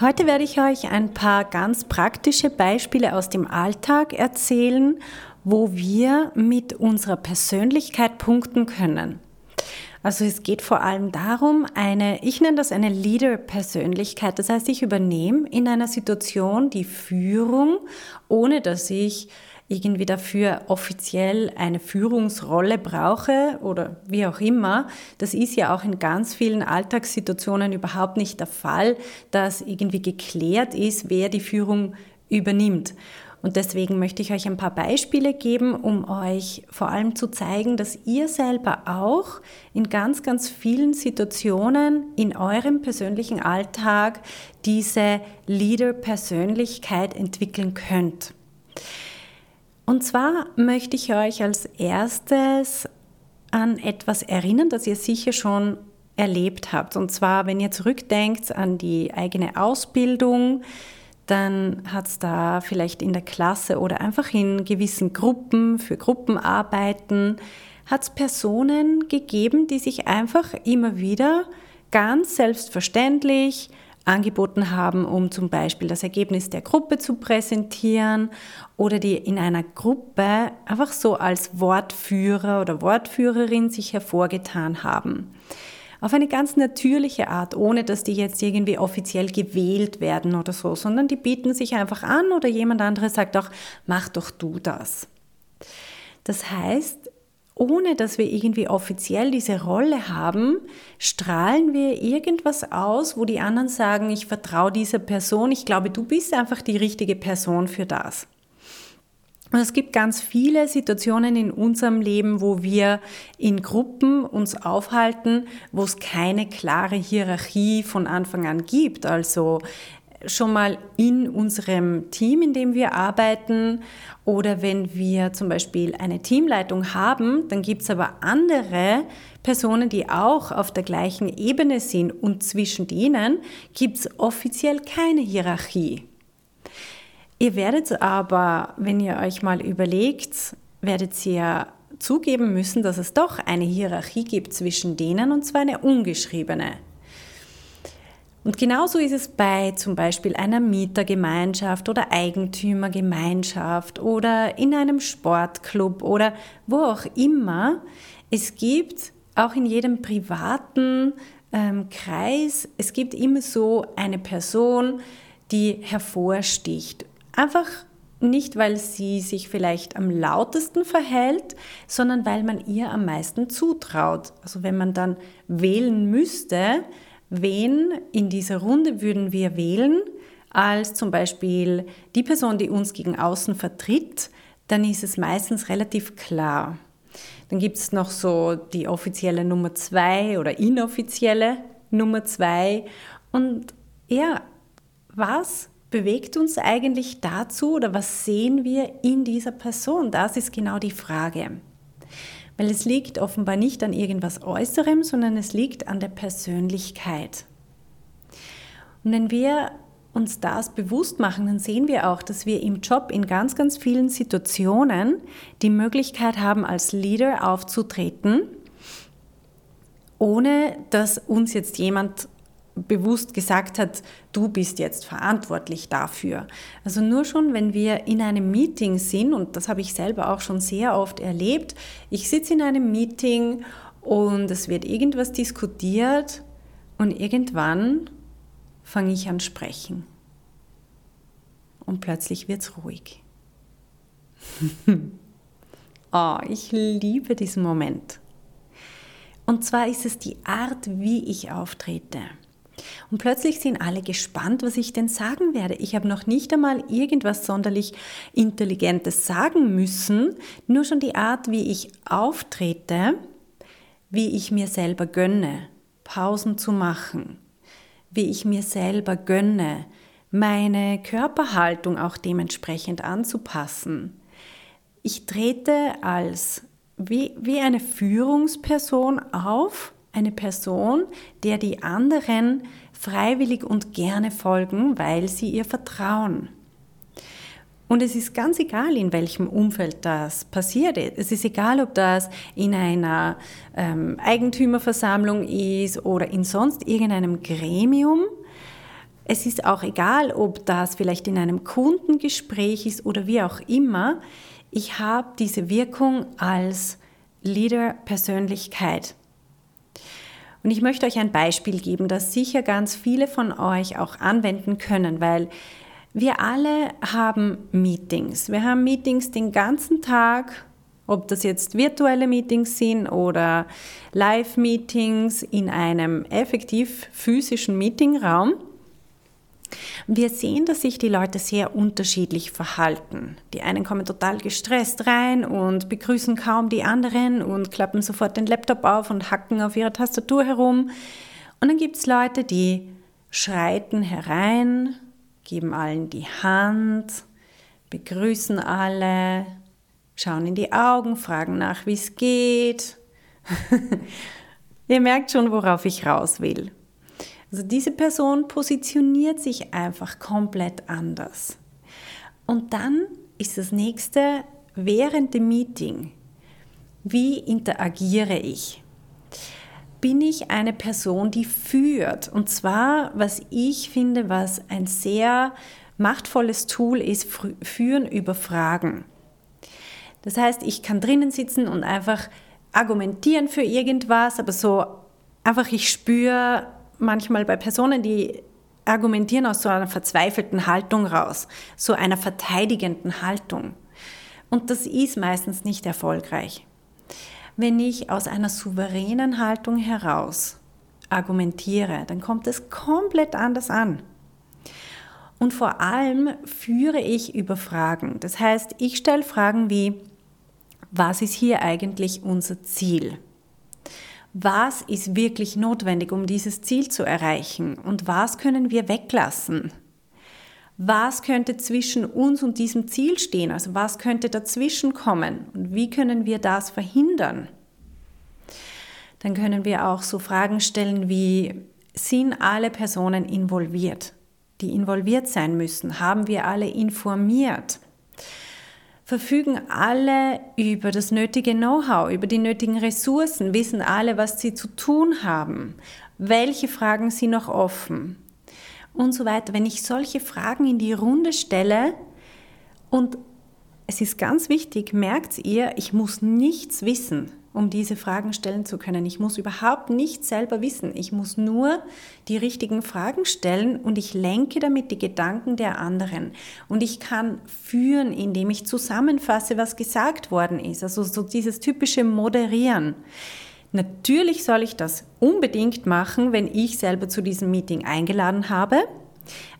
Heute werde ich euch ein paar ganz praktische Beispiele aus dem Alltag erzählen, wo wir mit unserer Persönlichkeit punkten können. Also es geht vor allem darum, eine, ich nenne das eine Leader-Persönlichkeit. Das heißt, ich übernehme in einer Situation die Führung, ohne dass ich irgendwie dafür offiziell eine Führungsrolle brauche oder wie auch immer. Das ist ja auch in ganz vielen Alltagssituationen überhaupt nicht der Fall, dass irgendwie geklärt ist, wer die Führung übernimmt. Und deswegen möchte ich euch ein paar Beispiele geben, um euch vor allem zu zeigen, dass ihr selber auch in ganz, ganz vielen Situationen in eurem persönlichen Alltag diese Leader-Persönlichkeit entwickeln könnt. Und zwar möchte ich euch als erstes an etwas erinnern, das ihr sicher schon erlebt habt. Und zwar, wenn ihr zurückdenkt an die eigene Ausbildung, dann hat es da vielleicht in der Klasse oder einfach in gewissen Gruppen für Gruppenarbeiten, hat es Personen gegeben, die sich einfach immer wieder ganz selbstverständlich angeboten haben, um zum Beispiel das Ergebnis der Gruppe zu präsentieren oder die in einer Gruppe einfach so als Wortführer oder Wortführerin sich hervorgetan haben. Auf eine ganz natürliche Art, ohne dass die jetzt irgendwie offiziell gewählt werden oder so, sondern die bieten sich einfach an oder jemand anderes sagt auch, mach doch du das. Das heißt, ohne dass wir irgendwie offiziell diese Rolle haben, strahlen wir irgendwas aus, wo die anderen sagen, ich vertraue dieser Person, ich glaube, du bist einfach die richtige Person für das. Und es gibt ganz viele Situationen in unserem Leben, wo wir in Gruppen uns aufhalten, wo es keine klare Hierarchie von Anfang an gibt. Also schon mal in unserem Team, in dem wir arbeiten, oder wenn wir zum Beispiel eine Teamleitung haben, dann gibt es aber andere Personen, die auch auf der gleichen Ebene sind und zwischen denen gibt es offiziell keine Hierarchie. Ihr werdet aber, wenn ihr euch mal überlegt, werdet ihr zugeben müssen, dass es doch eine Hierarchie gibt zwischen denen und zwar eine ungeschriebene. Und genauso ist es bei zum Beispiel einer Mietergemeinschaft oder Eigentümergemeinschaft oder in einem Sportclub oder wo auch immer. Es gibt auch in jedem privaten ähm, Kreis, es gibt immer so eine Person, die hervorsticht. Einfach nicht, weil sie sich vielleicht am lautesten verhält, sondern weil man ihr am meisten zutraut. Also wenn man dann wählen müsste, Wen in dieser Runde würden wir wählen als zum Beispiel die Person, die uns gegen außen vertritt? Dann ist es meistens relativ klar. Dann gibt es noch so die offizielle Nummer zwei oder inoffizielle Nummer zwei. Und ja, was bewegt uns eigentlich dazu oder was sehen wir in dieser Person? Das ist genau die Frage. Weil es liegt offenbar nicht an irgendwas Äußerem, sondern es liegt an der Persönlichkeit. Und wenn wir uns das bewusst machen, dann sehen wir auch, dass wir im Job in ganz, ganz vielen Situationen die Möglichkeit haben, als Leader aufzutreten, ohne dass uns jetzt jemand bewusst gesagt hat, du bist jetzt verantwortlich dafür. Also nur schon, wenn wir in einem Meeting sind, und das habe ich selber auch schon sehr oft erlebt, ich sitze in einem Meeting und es wird irgendwas diskutiert und irgendwann fange ich an sprechen. Und plötzlich wird es ruhig. oh, ich liebe diesen Moment. Und zwar ist es die Art, wie ich auftrete. Und plötzlich sind alle gespannt, was ich denn sagen werde. Ich habe noch nicht einmal irgendwas sonderlich Intelligentes sagen müssen, nur schon die Art, wie ich auftrete, wie ich mir selber gönne, Pausen zu machen, wie ich mir selber gönne, meine Körperhaltung auch dementsprechend anzupassen. Ich trete als wie, wie eine Führungsperson auf, eine Person, der die anderen freiwillig und gerne folgen, weil sie ihr vertrauen. Und es ist ganz egal, in welchem Umfeld das passiert. Es ist egal, ob das in einer ähm, Eigentümerversammlung ist oder in sonst irgendeinem Gremium. Es ist auch egal, ob das vielleicht in einem Kundengespräch ist oder wie auch immer. Ich habe diese Wirkung als Leader-Persönlichkeit. Und ich möchte euch ein Beispiel geben, das sicher ganz viele von euch auch anwenden können, weil wir alle haben Meetings. Wir haben Meetings den ganzen Tag, ob das jetzt virtuelle Meetings sind oder Live-Meetings in einem effektiv physischen Meetingraum. Wir sehen, dass sich die Leute sehr unterschiedlich verhalten. Die einen kommen total gestresst rein und begrüßen kaum die anderen und klappen sofort den Laptop auf und hacken auf ihrer Tastatur herum. Und dann gibt es Leute, die schreiten herein, geben allen die Hand, begrüßen alle, schauen in die Augen, fragen nach, wie es geht. Ihr merkt schon, worauf ich raus will. Also diese Person positioniert sich einfach komplett anders. Und dann ist das nächste während dem Meeting. Wie interagiere ich? Bin ich eine Person, die führt? Und zwar, was ich finde, was ein sehr machtvolles Tool ist, führen über Fragen. Das heißt, ich kann drinnen sitzen und einfach argumentieren für irgendwas, aber so einfach, ich spüre, manchmal bei Personen, die argumentieren aus so einer verzweifelten Haltung raus, so einer verteidigenden Haltung. Und das ist meistens nicht erfolgreich. Wenn ich aus einer souveränen Haltung heraus argumentiere, dann kommt es komplett anders an. Und vor allem führe ich über Fragen. Das heißt, ich stelle Fragen wie, was ist hier eigentlich unser Ziel? Was ist wirklich notwendig, um dieses Ziel zu erreichen und was können wir weglassen. Was könnte zwischen uns und diesem Ziel stehen? Also was könnte dazwischen kommen und wie können wir das verhindern? Dann können wir auch so Fragen stellen wie, sind alle Personen involviert, die involviert sein müssen? Haben wir alle informiert? Verfügen alle über das nötige Know-how, über die nötigen Ressourcen, wissen alle, was sie zu tun haben, welche Fragen sind noch offen und so weiter. Wenn ich solche Fragen in die Runde stelle und es ist ganz wichtig, merkt ihr, ich muss nichts wissen um diese Fragen stellen zu können. Ich muss überhaupt nichts selber wissen. Ich muss nur die richtigen Fragen stellen und ich lenke damit die Gedanken der anderen. Und ich kann führen, indem ich zusammenfasse, was gesagt worden ist. Also so dieses typische Moderieren. Natürlich soll ich das unbedingt machen, wenn ich selber zu diesem Meeting eingeladen habe.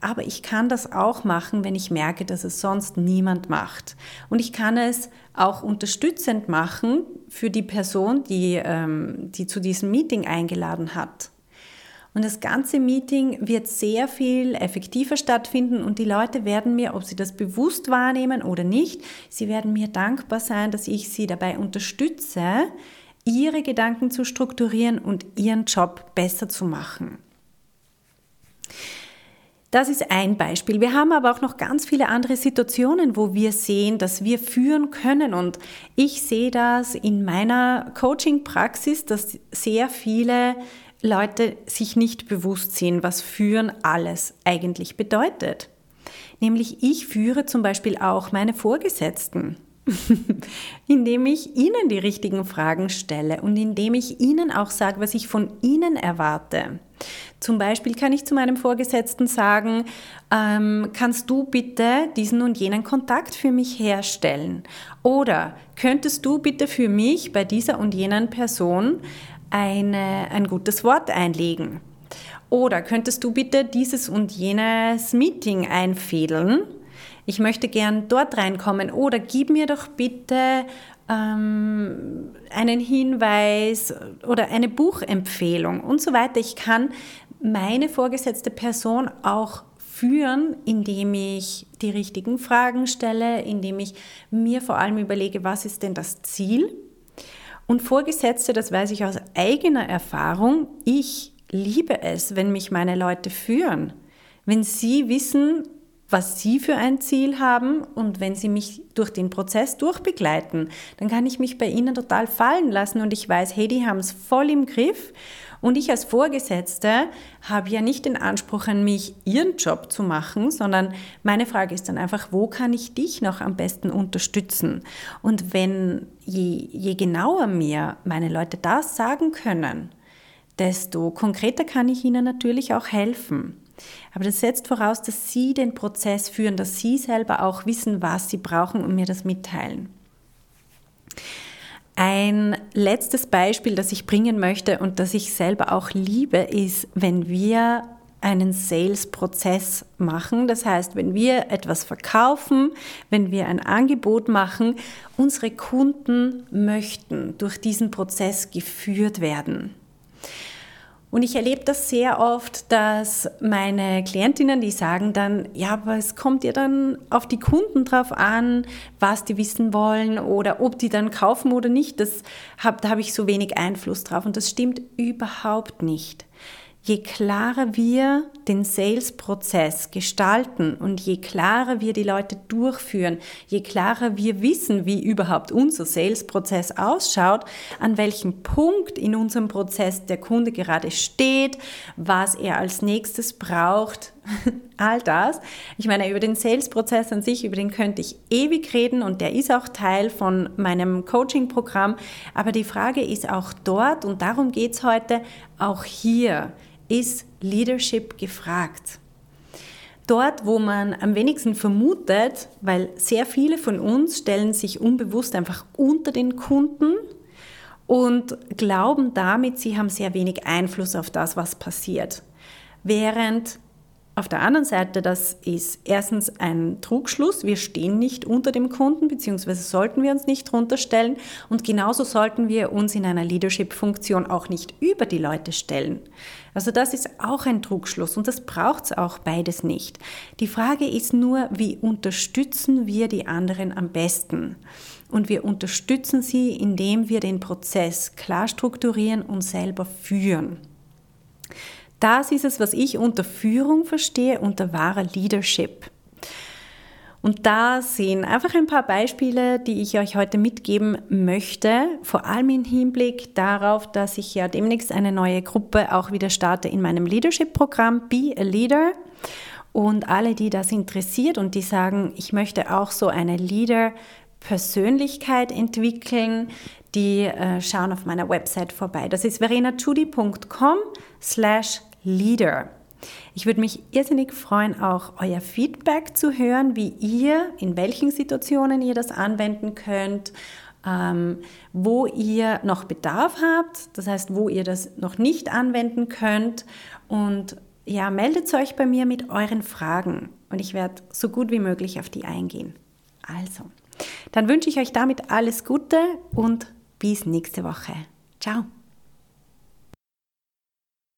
Aber ich kann das auch machen, wenn ich merke, dass es sonst niemand macht. Und ich kann es auch unterstützend machen für die Person, die, ähm, die zu diesem Meeting eingeladen hat. Und das ganze Meeting wird sehr viel effektiver stattfinden und die Leute werden mir, ob sie das bewusst wahrnehmen oder nicht, sie werden mir dankbar sein, dass ich sie dabei unterstütze, ihre Gedanken zu strukturieren und ihren Job besser zu machen. Das ist ein Beispiel. Wir haben aber auch noch ganz viele andere Situationen, wo wir sehen, dass wir führen können. Und ich sehe das in meiner Coaching-Praxis, dass sehr viele Leute sich nicht bewusst sind, was führen alles eigentlich bedeutet. Nämlich ich führe zum Beispiel auch meine Vorgesetzten. indem ich Ihnen die richtigen Fragen stelle und indem ich Ihnen auch sage, was ich von Ihnen erwarte. Zum Beispiel kann ich zu meinem Vorgesetzten sagen, ähm, kannst du bitte diesen und jenen Kontakt für mich herstellen? Oder könntest du bitte für mich bei dieser und jenen Person eine, ein gutes Wort einlegen? Oder könntest du bitte dieses und jenes Meeting einfädeln? Ich möchte gern dort reinkommen oder gib mir doch bitte ähm, einen Hinweis oder eine Buchempfehlung und so weiter. Ich kann meine vorgesetzte Person auch führen, indem ich die richtigen Fragen stelle, indem ich mir vor allem überlege, was ist denn das Ziel? Und Vorgesetzte, das weiß ich aus eigener Erfahrung, ich liebe es, wenn mich meine Leute führen. Wenn sie wissen, was Sie für ein Ziel haben und wenn Sie mich durch den Prozess durchbegleiten, dann kann ich mich bei Ihnen total fallen lassen und ich weiß, hey, die haben es voll im Griff und ich als Vorgesetzte habe ja nicht den Anspruch an mich, Ihren Job zu machen, sondern meine Frage ist dann einfach, wo kann ich dich noch am besten unterstützen? Und wenn je, je genauer mir meine Leute das sagen können, desto konkreter kann ich ihnen natürlich auch helfen. Aber das setzt voraus, dass Sie den Prozess führen, dass Sie selber auch wissen, was Sie brauchen und mir das mitteilen. Ein letztes Beispiel, das ich bringen möchte und das ich selber auch liebe, ist, wenn wir einen Sales-Prozess machen. Das heißt, wenn wir etwas verkaufen, wenn wir ein Angebot machen, unsere Kunden möchten durch diesen Prozess geführt werden. Und ich erlebe das sehr oft, dass meine Klientinnen, die sagen dann, ja, aber es kommt ja dann auf die Kunden drauf an, was die wissen wollen oder ob die dann kaufen oder nicht. Das hab, da habe ich so wenig Einfluss drauf und das stimmt überhaupt nicht je klarer wir den Sales-Prozess gestalten und je klarer wir die Leute durchführen, je klarer wir wissen, wie überhaupt unser Sales-Prozess ausschaut, an welchem Punkt in unserem Prozess der Kunde gerade steht, was er als nächstes braucht, all das. Ich meine, über den Sales-Prozess an sich, über den könnte ich ewig reden und der ist auch Teil von meinem Coaching-Programm. Aber die Frage ist auch dort, und darum geht es heute, auch hier ist Leadership gefragt. Dort, wo man am wenigsten vermutet, weil sehr viele von uns stellen sich unbewusst einfach unter den Kunden und glauben damit, sie haben sehr wenig Einfluss auf das, was passiert. Während auf der anderen Seite, das ist erstens ein Trugschluss. Wir stehen nicht unter dem Kunden, beziehungsweise sollten wir uns nicht drunter stellen. Und genauso sollten wir uns in einer Leadership-Funktion auch nicht über die Leute stellen. Also das ist auch ein Trugschluss und das braucht es auch beides nicht. Die Frage ist nur, wie unterstützen wir die anderen am besten? Und wir unterstützen sie, indem wir den Prozess klar strukturieren und selber führen. Das ist es, was ich unter Führung verstehe, unter wahrer Leadership. Und da sind einfach ein paar Beispiele, die ich euch heute mitgeben möchte, vor allem im Hinblick darauf, dass ich ja demnächst eine neue Gruppe auch wieder starte in meinem Leadership-Programm Be a Leader. Und alle, die das interessiert und die sagen, ich möchte auch so eine Leader-Persönlichkeit entwickeln, die äh, schauen auf meiner Website vorbei. Das ist verenachudi.com slash Leader. Ich würde mich irrsinnig freuen, auch euer Feedback zu hören, wie ihr, in welchen Situationen ihr das anwenden könnt, ähm, wo ihr noch Bedarf habt, das heißt, wo ihr das noch nicht anwenden könnt. Und ja, meldet euch bei mir mit euren Fragen und ich werde so gut wie möglich auf die eingehen. Also, dann wünsche ich euch damit alles Gute und bis nächste Woche. Ciao.